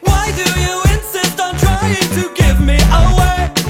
Why? Do you insist on trying to give me away?